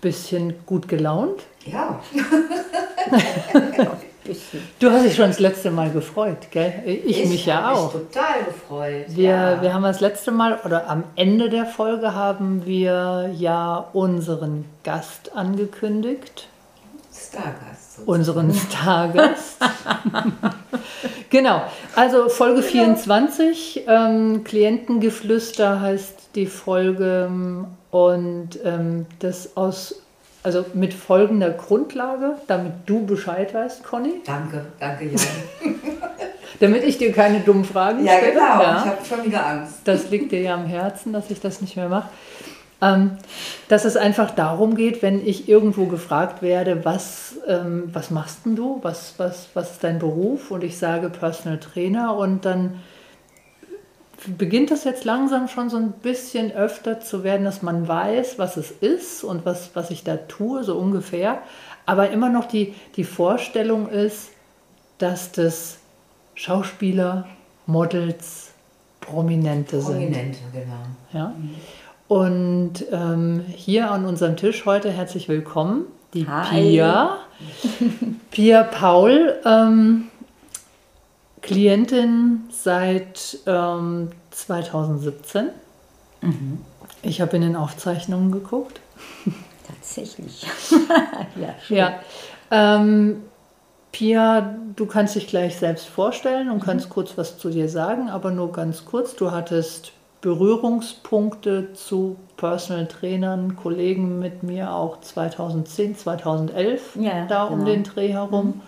bisschen gut gelaunt. Ja. Du hast dich schon das letzte Mal gefreut, gell? Ich, ich mich ja auch. Ich total gefreut. Wir, ja. wir haben das letzte Mal oder am Ende der Folge haben wir ja unseren Gast angekündigt. Stargast. Unseren Stargast. genau. Also Folge 24, ähm, Klientengeflüster heißt die Folge und ähm, das aus also mit folgender Grundlage, damit du Bescheid weißt, Conny. Danke, danke, Jan. damit ich dir keine dummen Fragen ja, stelle. Genau. Ja, ich habe schon wieder Angst. Das liegt dir ja am Herzen, dass ich das nicht mehr mache. Ähm, dass es einfach darum geht, wenn ich irgendwo gefragt werde, was, ähm, was machst denn du, was, was, was ist dein Beruf und ich sage Personal Trainer und dann beginnt das jetzt langsam schon so ein bisschen öfter zu werden, dass man weiß, was es ist und was, was ich da tue, so ungefähr. Aber immer noch die, die Vorstellung ist, dass das Schauspieler, Models, Prominente, Prominente sind. Prominente, genau. Ja? Und ähm, hier an unserem Tisch heute herzlich willkommen, die Hi. Pia. Pia Paul. Ähm, Klientin seit ähm, 2017. Mhm. Ich habe in den Aufzeichnungen geguckt. Tatsächlich. ja, schön. Ja. Ähm, Pia, du kannst dich gleich selbst vorstellen und mhm. kannst kurz was zu dir sagen, aber nur ganz kurz. Du hattest Berührungspunkte zu Personal Trainern, Kollegen mit mir auch 2010, 2011 ja, da genau. um den Dreh herum. Mhm.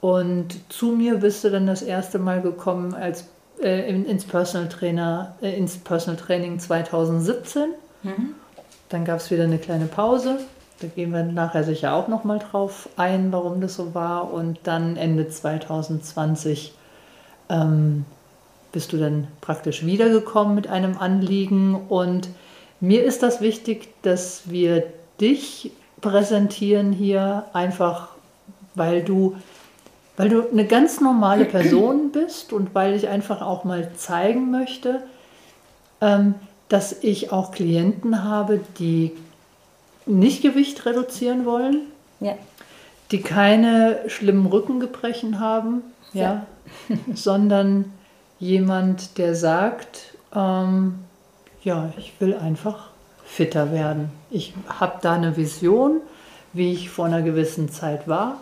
Und zu mir bist du dann das erste Mal gekommen als äh, ins Personal Trainer, äh, ins Personal Training 2017. Mhm. Dann gab es wieder eine kleine Pause. Da gehen wir nachher sicher auch noch mal drauf ein, warum das so war. Und dann Ende 2020 ähm, bist du dann praktisch wiedergekommen mit einem Anliegen. Und mir ist das wichtig, dass wir dich präsentieren hier, einfach weil du weil du eine ganz normale Person bist und weil ich einfach auch mal zeigen möchte, ähm, dass ich auch Klienten habe, die nicht Gewicht reduzieren wollen, ja. die keine schlimmen Rückengebrechen haben, ja. ja sondern jemand, der sagt, ähm, ja, ich will einfach fitter werden. Ich habe da eine Vision, wie ich vor einer gewissen Zeit war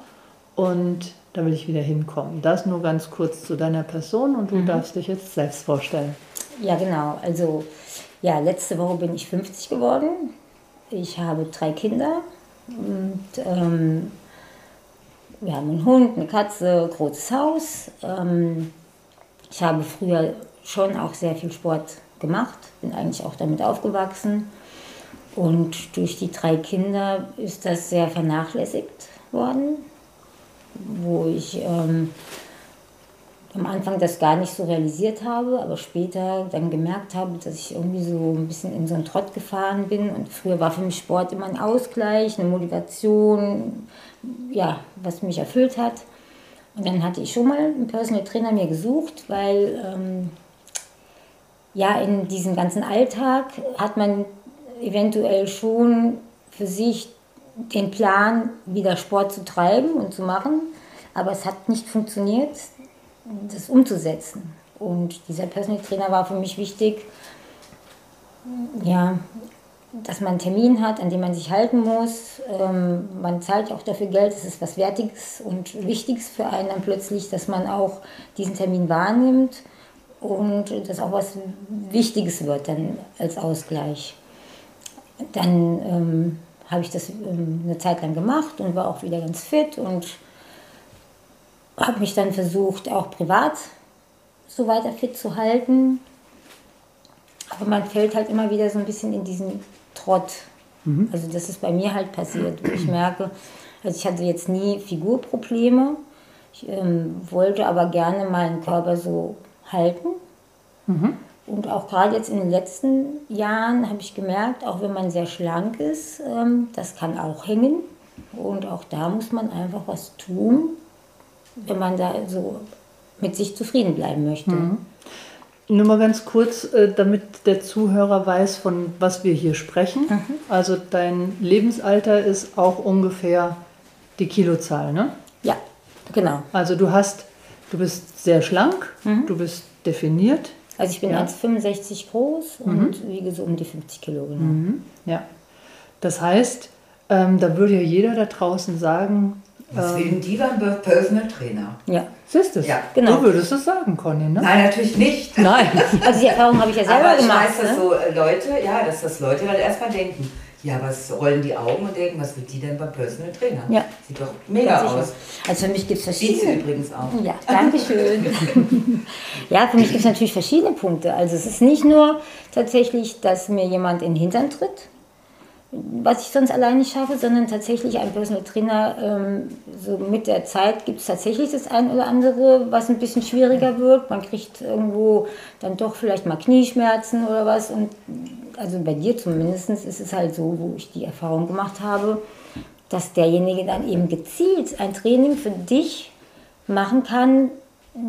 und da will ich wieder hinkommen. Das nur ganz kurz zu deiner Person und du mhm. darfst dich jetzt selbst vorstellen. Ja, genau. Also, ja, letzte Woche bin ich 50 geworden. Ich habe drei Kinder und ähm, wir haben einen Hund, eine Katze, großes Haus. Ähm, ich habe früher schon auch sehr viel Sport gemacht, bin eigentlich auch damit aufgewachsen. Und durch die drei Kinder ist das sehr vernachlässigt worden wo ich ähm, am Anfang das gar nicht so realisiert habe, aber später dann gemerkt habe, dass ich irgendwie so ein bisschen in so einen Trott gefahren bin. Und früher war für mich Sport immer ein Ausgleich, eine Motivation, ja, was mich erfüllt hat. Und dann hatte ich schon mal einen Personal Trainer mir gesucht, weil ähm, ja, in diesem ganzen Alltag hat man eventuell schon für sich den Plan, wieder Sport zu treiben und zu machen, aber es hat nicht funktioniert, das umzusetzen. Und dieser Personal Trainer war für mich wichtig, ja, dass man einen Termin hat, an dem man sich halten muss. Ähm, man zahlt auch dafür Geld, es ist was Wertiges und Wichtiges für einen dann plötzlich, dass man auch diesen Termin wahrnimmt und das auch was Wichtiges wird dann als Ausgleich. Dann ähm, habe ich das ähm, eine Zeit lang gemacht und war auch wieder ganz fit und habe mich dann versucht, auch privat so weiter fit zu halten. Aber man fällt halt immer wieder so ein bisschen in diesen Trott. Mhm. Also das ist bei mir halt passiert, ich merke, also ich hatte jetzt nie Figurprobleme. Ich ähm, wollte aber gerne meinen Körper so halten. Mhm. Und auch gerade jetzt in den letzten Jahren habe ich gemerkt, auch wenn man sehr schlank ist, ähm, das kann auch hängen. Und auch da muss man einfach was tun, wenn man da so mit sich zufrieden bleiben möchte. Mhm. Nur mal ganz kurz, äh, damit der Zuhörer weiß, von was wir hier sprechen. Mhm. Also dein Lebensalter ist auch ungefähr die Kilozahl, ne? Ja, genau. Also du hast, du bist sehr schlank, mhm. du bist definiert. Also ich bin ja. 1,65 groß und mhm. wiege so um die 50 Kilo. Genau. Mhm. Ja. Das heißt, ähm, da würde ja jeder da draußen sagen, Deswegen ähm, die beim Personal Trainer. Ja. Siehst du Ja, genau. Du würdest es sagen, Conny, ne? Nein, natürlich nicht. Nein. Also die Erfahrung habe ich ja selber aber gemacht. Aber ich weiß, dass ne? so äh, Leute, ja, dass das Leute dann erstmal denken, ja, was rollen die Augen und denken, was wird die denn beim Personal Trainer? Ja. Sieht doch mega aus. Also für mich gibt es verschiedene. Sieht sie übrigens auch. Ja, danke schön. ja, für mich gibt es natürlich verschiedene Punkte. Also es ist nicht nur tatsächlich, dass mir jemand in den Hintern tritt, was ich sonst allein nicht schaffe, sondern tatsächlich ein Personal Trainer, ähm, so mit der Zeit gibt es tatsächlich das ein oder andere, was ein bisschen schwieriger wird. Man kriegt irgendwo dann doch vielleicht mal Knieschmerzen oder was. Und also bei dir zumindest ist es halt so, wo ich die Erfahrung gemacht habe, dass derjenige dann eben gezielt ein Training für dich machen kann,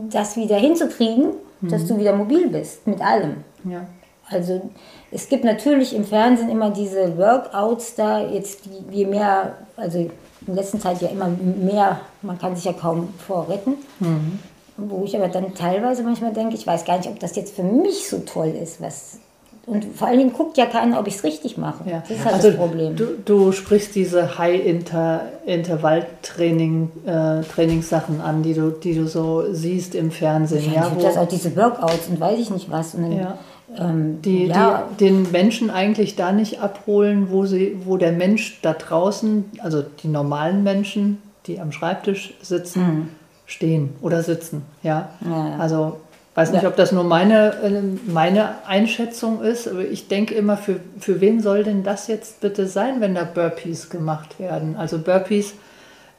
das wieder hinzukriegen, mhm. dass du wieder mobil bist mit allem. Ja. Also es gibt natürlich im Fernsehen immer diese Workouts da, jetzt je mehr, also in der letzten Zeit ja immer mehr, man kann sich ja kaum vorretten. Mhm. Wo ich aber dann teilweise manchmal denke, ich weiß gar nicht, ob das jetzt für mich so toll ist, was und vor allen Dingen guckt ja keiner, ob ich es richtig mache. Ja. Das ist halt also das Problem. Du, du sprichst diese High-Intervall-Trainingssachen -Training, äh, an, die du, die du so siehst im Fernsehen. Ja, ja das auch diese Workouts und weiß ich nicht was. Und dann, ja. Ähm, die, ja. die den Menschen eigentlich da nicht abholen, wo, sie, wo der Mensch da draußen, also die normalen Menschen, die am Schreibtisch sitzen, mhm. stehen oder sitzen. Ja? ja. Also weiß nicht, ob das nur meine, äh, meine Einschätzung ist, aber ich denke immer, für, für wen soll denn das jetzt bitte sein, wenn da Burpees gemacht werden? Also Burpees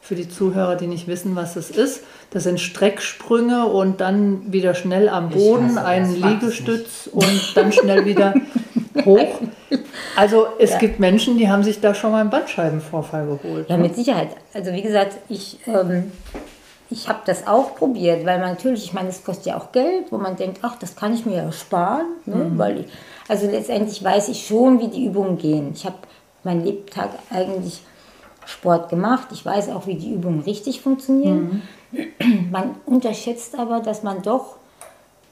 für die Zuhörer, die nicht wissen, was es ist. Das sind Strecksprünge und dann wieder schnell am Boden, ein Liegestütz und dann schnell wieder hoch. Also es ja. gibt Menschen, die haben sich da schon mal einen Bandscheibenvorfall geholt. Ja, ne? mit Sicherheit. Also wie gesagt, ich, ähm, ich habe das auch probiert, weil man natürlich, ich meine, es kostet ja auch Geld, wo man denkt, ach, das kann ich mir ja sparen. Ne? Mhm. Weil ich, also letztendlich weiß ich schon, wie die Übungen gehen. Ich habe meinen Lebtag eigentlich Sport gemacht. Ich weiß auch, wie die Übungen richtig funktionieren. Mhm. Man unterschätzt aber, dass man doch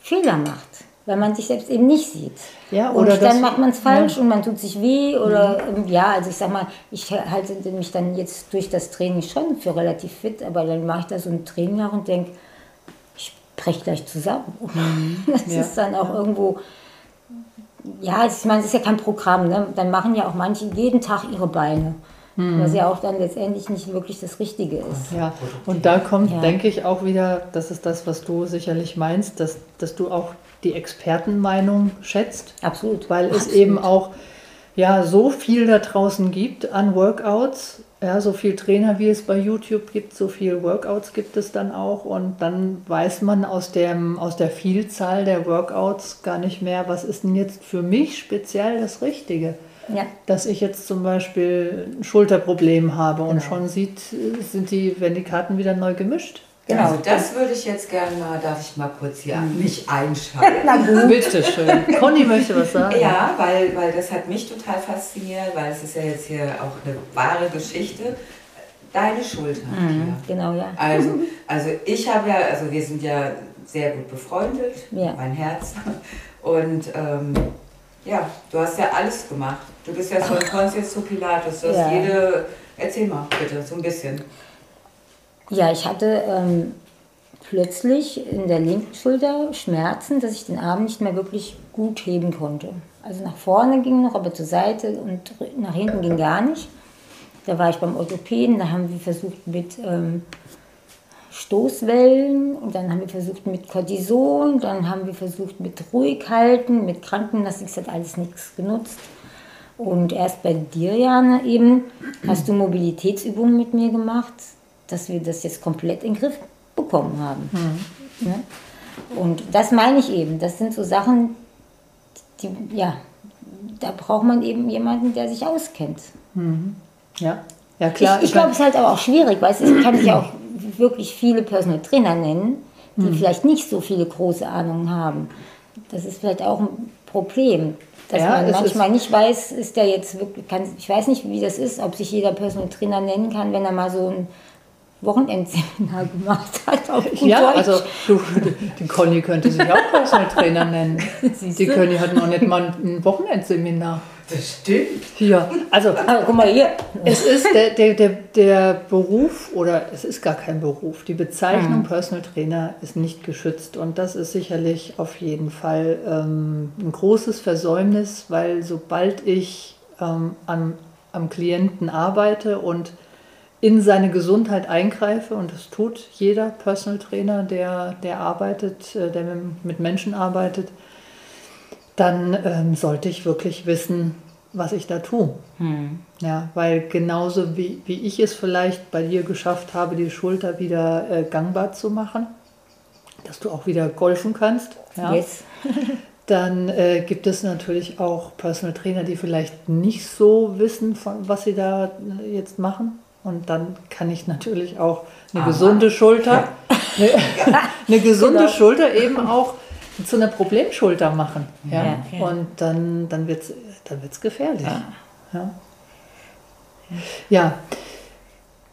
Fehler macht, weil man sich selbst eben nicht sieht. Ja, oder und dann macht man es falsch ja. und man tut sich weh oder mhm. ja, also ich sag mal, ich halte mich dann jetzt durch das Training schon für relativ fit, aber dann mache ich da so ein Training nach und denke, ich breche gleich zusammen. Mhm. Das ja. ist dann auch irgendwo ja, ich meine, es ist ja kein Programm. Ne? Dann machen ja auch manche jeden Tag ihre Beine. Mhm. Was ja auch dann letztendlich nicht wirklich das Richtige ist. Ja, und da kommt, ja. denke ich, auch wieder, das ist das, was du sicherlich meinst, dass, dass du auch die Expertenmeinung schätzt. Absolut. Weil Absolut. es eben auch ja, so viel da draußen gibt an Workouts. Ja, so viel Trainer, wie es bei YouTube gibt, so viel Workouts gibt es dann auch. Und dann weiß man aus, dem, aus der Vielzahl der Workouts gar nicht mehr, was ist denn jetzt für mich speziell das Richtige. Ja. Dass ich jetzt zum Beispiel ein Schulterproblem habe und genau. schon sieht, sind die, wenn die Karten wieder neu gemischt. Genau, also das würde ich jetzt gerne mal, darf ich mal kurz hier mhm. mich einschalten? Na gut. Bitte schön. Conny möchte was sagen. Ja, weil, weil das hat mich total fasziniert, weil es ist ja jetzt hier auch eine wahre Geschichte. Deine Schulter. Mhm, genau, ja. Also, also ich habe ja, also wir sind ja sehr gut befreundet, ja. mein Herz. Und ähm, Ja, du hast ja alles gemacht. Du bist ja von Pontius zu Pilatus. Du hast ja. jede. Erzähl mal bitte, so ein bisschen. Ja, ich hatte ähm, plötzlich in der linken Schulter Schmerzen, dass ich den Arm nicht mehr wirklich gut heben konnte. Also nach vorne ging noch, aber zur Seite und nach hinten ging gar nicht. Da war ich beim Orthopäden, da haben wir versucht mit ähm, Stoßwellen und dann haben wir versucht mit Cortison, dann haben wir versucht mit Ruhighalten, mit Krankengymnastik, das hat alles nichts genutzt. Und erst bei dir, Jana, eben hast du Mobilitätsübungen mit mir gemacht, dass wir das jetzt komplett in den Griff bekommen haben. Mhm. Ne? Und das meine ich eben. Das sind so Sachen, die, ja, da braucht man eben jemanden, der sich auskennt. Mhm. Ja. Ja, klar. Ich, ich glaube, es ist halt aber auch schwierig, weil es kann sich ja auch wirklich viele Personal Trainer nennen, die mhm. vielleicht nicht so viele große Ahnungen haben. Das ist vielleicht auch ein Problem, dass ja, man manchmal nicht weiß, ist der jetzt wirklich, kann, ich weiß nicht, wie das ist, ob sich jeder Personal Trainer nennen kann, wenn er mal so ein Wochenendseminar gemacht hat. ja, Deutsch. also du, die Conny könnte sich auch Personal Trainer nennen. Die Conny hat noch nicht mal ein Wochenendseminar. Das stimmt. Ja, also Aber guck mal hier. Es ist der, der, der, der Beruf oder es ist gar kein Beruf. Die Bezeichnung mhm. Personal Trainer ist nicht geschützt und das ist sicherlich auf jeden Fall ähm, ein großes Versäumnis, weil sobald ich ähm, am, am Klienten arbeite und in seine Gesundheit eingreife und das tut jeder Personal Trainer, der, der arbeitet, äh, der mit Menschen arbeitet, dann ähm, sollte ich wirklich wissen, was ich da tue. Hm. Ja, weil genauso wie, wie ich es vielleicht bei dir geschafft habe, die Schulter wieder äh, gangbar zu machen, dass du auch wieder golfen kannst. Ja, yes. dann äh, gibt es natürlich auch Personal Trainer, die vielleicht nicht so wissen, von, was sie da äh, jetzt machen. Und dann kann ich natürlich auch eine Aha. gesunde Schulter, eine, eine gesunde genau. Schulter eben auch zu einer Problemschulter machen. Ja? ja. Und dann, dann wird es dann wird's gefährlich. Ja. ja. ja.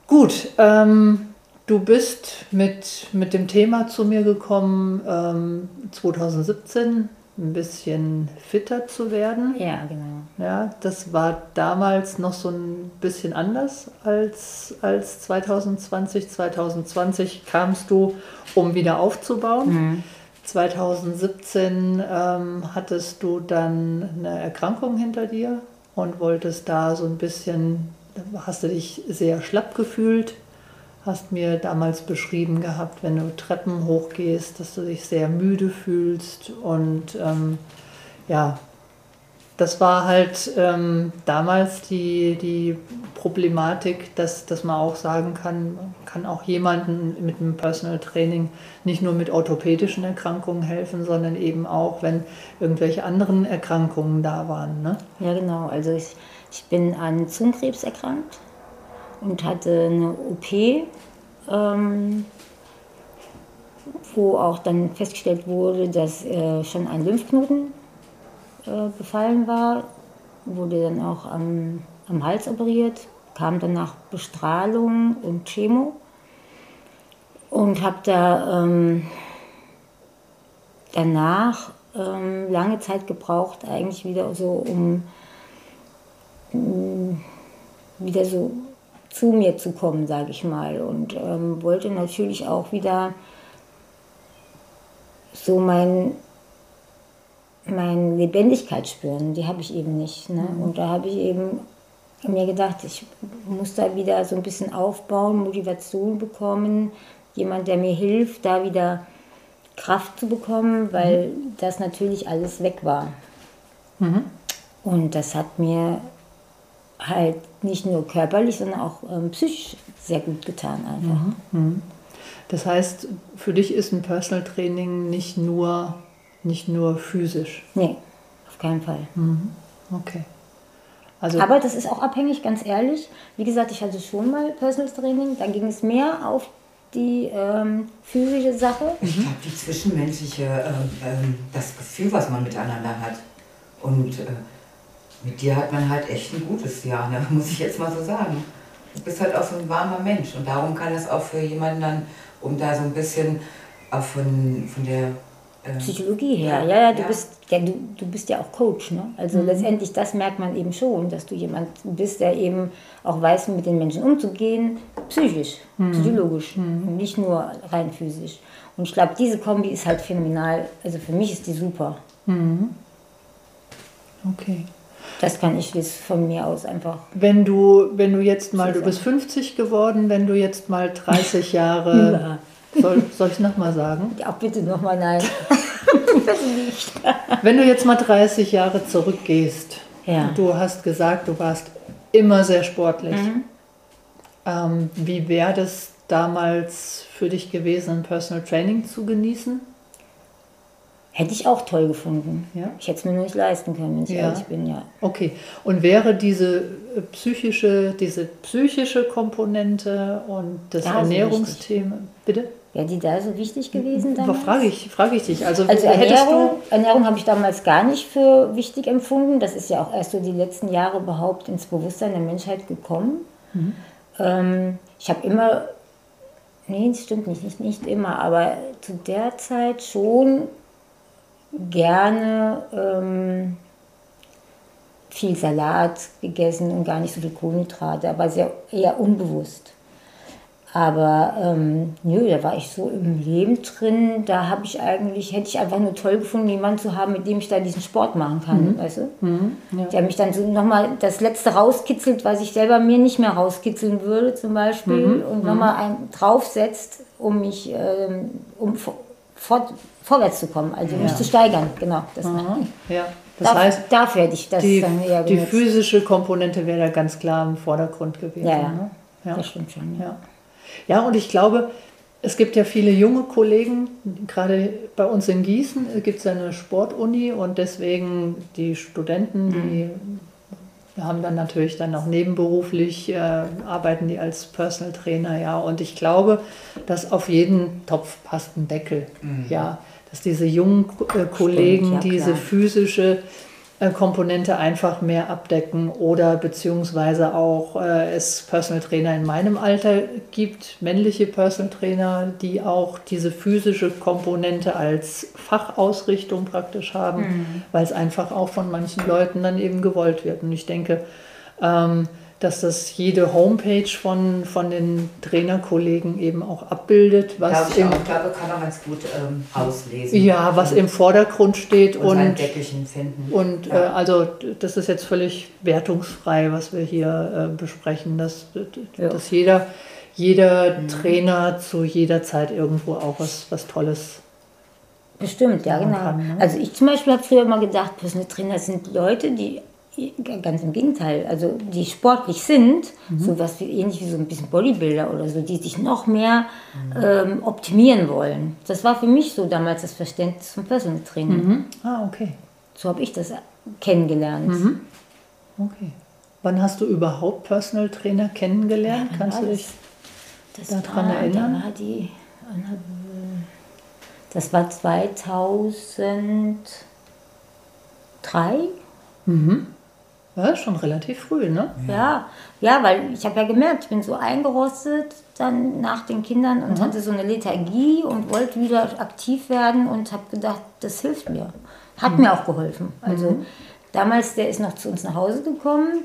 Gut, ähm, du bist mit, mit dem Thema zu mir gekommen, ähm, 2017 ein bisschen fitter zu werden. Ja, genau. Ja, das war damals noch so ein bisschen anders als, als 2020. 2020 kamst du, um wieder aufzubauen. Mhm. 2017 ähm, hattest du dann eine Erkrankung hinter dir und wolltest da so ein bisschen, hast du dich sehr schlapp gefühlt, hast mir damals beschrieben gehabt, wenn du Treppen hochgehst, dass du dich sehr müde fühlst und ähm, ja, das war halt ähm, damals die, die Problematik, dass, dass man auch sagen kann, kann auch jemanden mit einem Personal Training nicht nur mit orthopädischen Erkrankungen helfen, sondern eben auch, wenn irgendwelche anderen Erkrankungen da waren. Ne? Ja, genau. Also ich, ich bin an Zungenkrebs erkrankt und hatte eine OP, ähm, wo auch dann festgestellt wurde, dass äh, schon ein Lymphknoten äh, befallen war, wurde dann auch am, am Hals operiert, kam danach Bestrahlung und Chemo und habe da ähm, danach ähm, lange Zeit gebraucht, eigentlich wieder so, um, um wieder so zu mir zu kommen, sage ich mal. Und ähm, wollte natürlich auch wieder so mein meine Lebendigkeit spüren. Die habe ich eben nicht. Ne? Mhm. Und da habe ich eben mir gedacht, ich muss da wieder so ein bisschen aufbauen, Motivation bekommen, jemand, der mir hilft, da wieder Kraft zu bekommen, weil mhm. das natürlich alles weg war. Mhm. Und das hat mir halt nicht nur körperlich, sondern auch ähm, psychisch sehr gut getan einfach. Mhm. mhm. Das heißt, für dich ist ein Personal Training nicht nur nicht nur physisch. Nee, auf keinen Fall. Mhm. Okay. Also Aber das ist auch abhängig, ganz ehrlich. Wie gesagt, ich hatte schon mal Personal Training, da ging es mehr auf die ähm, physische Sache. Ich glaube, die zwischenmenschliche, äh, äh, das Gefühl, was man miteinander hat. Und äh, mit dir hat man halt echt ein gutes Jahr, ne? muss ich jetzt mal so sagen. Du bist halt auch so ein warmer Mensch und darum kann das auch für jemanden dann, um da so ein bisschen auch von, von der Psychologie her. Ja, Ja, du, ja. Bist, ja du, du bist ja auch Coach. Ne? Also Mhm. letztendlich, das merkt man eben schon, dass du jemand bist, der eben auch weiß, mit den Menschen umzugehen, psychisch, Mhm. psychologisch und nicht nur rein physisch. Und ich glaube, diese Kombi ist halt phänomenal. Also für mich ist die super. Okay. Das kann ich jetzt von mir aus einfach. Wenn du, wenn du jetzt mal, du bist 50 geworden, wenn du jetzt mal 30 Jahre, soll, soll ich es nochmal sagen? Ja, bitte nochmal nein. Wenn du jetzt mal 30 Jahre zurückgehst, Ja. du hast gesagt, du warst immer sehr sportlich. Ähm, wie wäre das damals für dich gewesen, ein Personal Training zu genießen? Hätte ich auch toll gefunden. Ja. Ich hätte es mir nur nicht leisten können, wenn ich Ja. ehrlich bin, ja. Okay. Und wäre diese äh, psychische, diese psychische Komponente und das Da Ernährungsthema, bitte? Wäre die da so wichtig gewesen Aber damals? frage ich, frage ich dich. Also, Also Ernährung, Ernährung habe ich damals gar nicht für wichtig empfunden. Das ist ja auch erst so die letzten Jahre überhaupt ins Bewusstsein der Menschheit gekommen. Ähm, ich habe immer, nee, das stimmt nicht, nicht, nicht immer, aber zu der Zeit schon gerne ähm, viel Salat gegessen und gar nicht so viel Kohlenhydrate, aber sehr eher unbewusst. Aber ähm, nö, da war ich so im Leben drin, da habe ich eigentlich, hätte ich einfach nur toll gefunden, jemanden zu haben, mit dem ich da diesen Sport machen kann, weißt du? Der mich dann so nochmal das Letzte rauskitzelt, was ich selber mir nicht mehr rauskitzeln würde, zum Beispiel, und nochmal einen draufsetzt, um mich, ähm, um fort, vorwärts zu kommen, also um mich zu steigern, genau. Das, du, ja, das Darf- heißt, dafür hätte ich das die, dann eher die genutzt. physische Komponente wäre da ganz klar im Vordergrund gewesen. Ja, ja. Ne? ja. Das stimmt schon. Ja. Ja. und ich glaube, es gibt ja viele junge Kollegen, gerade bei uns in Gießen gibt es ja eine Sportuni und deswegen die Studenten, die haben dann natürlich dann auch nebenberuflich, äh, arbeiten die als Personal Trainer, ja. Und ich glaube, dass auf jeden Topf passt ein Deckel, ja. Dass diese jungen äh, Kollegen ja, diese klar. physische Komponente einfach mehr abdecken oder beziehungsweise auch äh, es Personal Trainer in meinem Alter gibt, männliche Personal Trainer, die auch diese physische Komponente als Fachausrichtung praktisch haben, weil es einfach auch von manchen Leuten dann eben gewollt wird. Und ich denke, ähm, dass das jede Homepage von, von den Trainerkollegen eben auch abbildet, Glaube was ich im, auch, glaube, kann man ganz gut ähm, auslesen. ja, was im Vordergrund steht und, und Deckelchen finden. und Ja. äh, also das ist jetzt völlig wertungsfrei, was wir hier äh, besprechen, dass, Ja. dass jeder, jeder Mhm. Trainer zu jeder Zeit irgendwo auch was, was Tolles. Bestimmt, ja, genau. kann, ne? Also ich zum Beispiel habe früher immer gedacht, Personal Trainer sind Leute, die ganz im Gegenteil, also die sportlich sind, Mhm. so was wie ähnlich wie so ein bisschen Bodybuilder oder so, die sich noch mehr ähm, optimieren wollen. Das war für mich so damals das Verständnis vom Personal Training. Ah, okay. So habe ich das kennengelernt. Mhm. Okay. Wann hast du überhaupt Personal Trainer kennengelernt? wann Kannst du dich Daran war, erinnern? Da war die, das war 2003. ja, schon relativ früh, ne? Ja, ja, weil ich habe ja gemerkt, ich bin so eingerostet dann nach den Kindern und hatte so eine Lethargie und wollte wieder aktiv werden und habe gedacht, das hilft mir. Hat mir auch geholfen. Also damals, der ist noch zu uns nach Hause gekommen.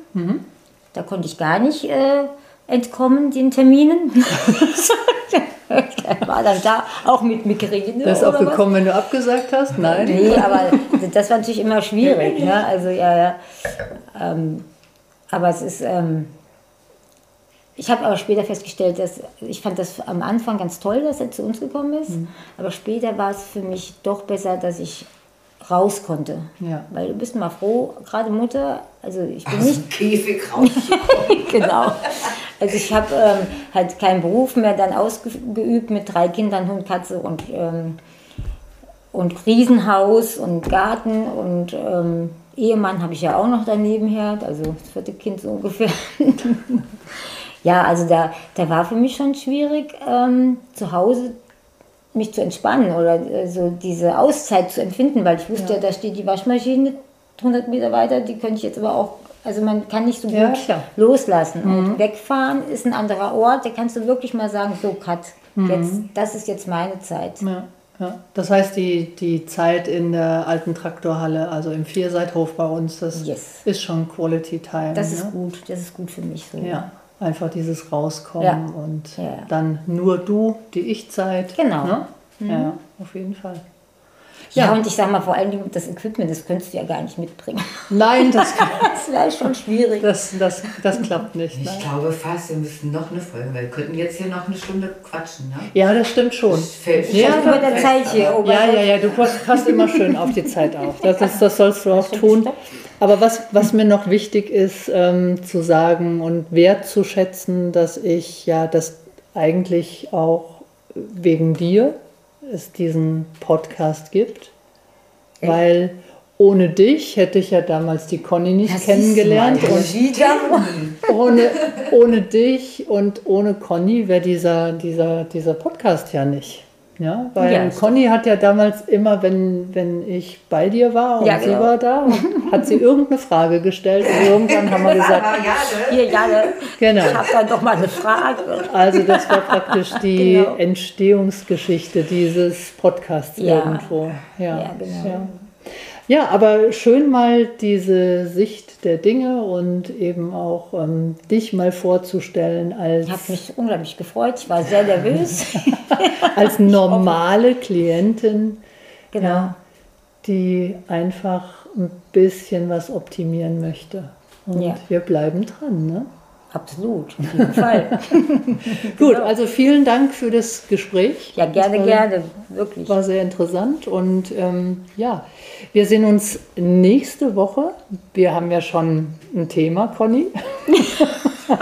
Da konnte ich gar nicht äh, entkommen den Terminen. der war dann da, auch mit Migräne. Das ist auch was. gekommen, wenn du abgesagt hast? Nein. Nee, aber das war natürlich immer schwierig. Ne? Also ja, ja. Ähm, aber es ist. Ähm, ich habe aber später festgestellt, dass ich fand das am Anfang ganz toll, dass er zu uns gekommen ist. Aber später war es für mich doch besser, dass ich raus konnte. Ja. Weil du bist mal froh, gerade Mutter, also ich bin Aus nicht dem Käfig raus. genau. Also ich habe ähm, halt keinen Beruf mehr dann ausgeübt mit drei Kindern, Hund, Katze und, ähm, und Riesenhaus und Garten und ähm, Ehemann habe ich ja auch noch daneben her, also das vierte Kind so ungefähr. ja, also da, da war für mich schon schwierig, ähm, zu Hause mich zu entspannen oder so diese Auszeit zu empfinden, weil ich wusste ja, da steht die Waschmaschine 100 Meter weiter, die könnte ich jetzt aber auch, also man kann nicht so Ja, gut klar. loslassen. Und wegfahren ist ein anderer Ort, da kannst du wirklich mal sagen, so Cut, jetzt, das ist jetzt meine Zeit. Ja, Ja, das heißt, die, die Zeit in der alten Traktorhalle, also im Vierseithof bei uns, das Yes. ist schon Quality Time. Das ne? ist gut, das ist gut für mich so. Ja, einfach dieses Rauskommen Ja. und Ja. dann nur du, die Ich-Zeit. Genau. Ne? Ja, auf jeden Fall. Ja, Ja. und ich sag mal, vor allen Dingen das Equipment, das könntest du ja gar nicht mitbringen. Nein, das, Das wäre schon schwierig. das, das, das klappt nicht. Ich Nein. glaube fast, wir müssen noch eine Folge, weil wir könnten jetzt hier noch eine Stunde quatschen, ne? Ja, das stimmt schon. Das fällt Ja, schon Über der fest, Zeit hier. Oh, Ja, ja, ja, du passt, immer schön auf die Zeit auf. Das, ist, das sollst du auch tun. Aber was, was mir noch wichtig ist, ähm, zu sagen und wertzuschätzen, dass ich ja das eigentlich auch wegen dir es diesen Podcast gibt. Weil ohne dich hätte ich ja damals die Conny nicht Das kennengelernt. Und ohne, ohne dich und ohne Conny wäre dieser, dieser, dieser Podcast ja nicht. Ja, weil Ja, stimmt. Conny hat ja damals immer, wenn, wenn ich bei dir war und Ja, sie genau. war da, hat sie irgendeine Frage gestellt und irgendwann haben wir gesagt, ja, ne? Hier, Janne, genau. ich habe da doch mal eine Frage. Also das war praktisch die Genau. Entstehungsgeschichte dieses Podcasts Ja. irgendwo. Ja, Ja, genau. Ja. aber schön mal diese Sicht der Dinge und eben auch ähm, dich mal vorzustellen als Ich habe mich unglaublich gefreut. Ich war sehr nervös. als normale Klientin, Genau. ja, die einfach ein bisschen was optimieren möchte. Und Ja. wir bleiben dran. Ne? Absolut, auf jeden Fall. Gut, also vielen Dank für das Gespräch. Ja, gerne, war, gerne, wirklich. War sehr interessant und ähm, ja, wir sehen uns nächste Woche. Wir haben ja schon ein Thema, Conny.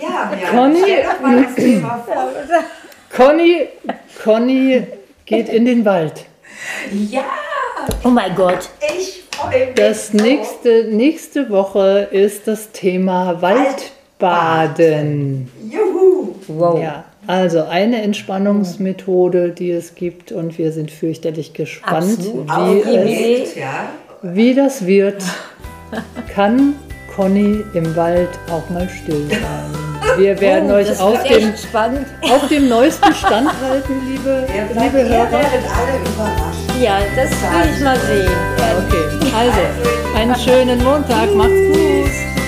Ja, ja. Conny? Conny, Conny geht in den Wald. Ja, Oh mein Gott. ich. Das nächste, nächste Woche ist das Thema Waldbaden. Juhu. Wow. Ja, also eine Entspannungsmethode, die es gibt und wir sind fürchterlich gespannt, Absolut. wie, es, wie das wird. Kann Conny im Wald auch mal still sein? Wir werden Oh, euch auf dem, auf dem neuesten Stand halten, liebe, liebe Hörer. werdet alle überrascht. Ja, das will ich mal sehen. Ja, Okay, also einen schönen Montag, macht's gut.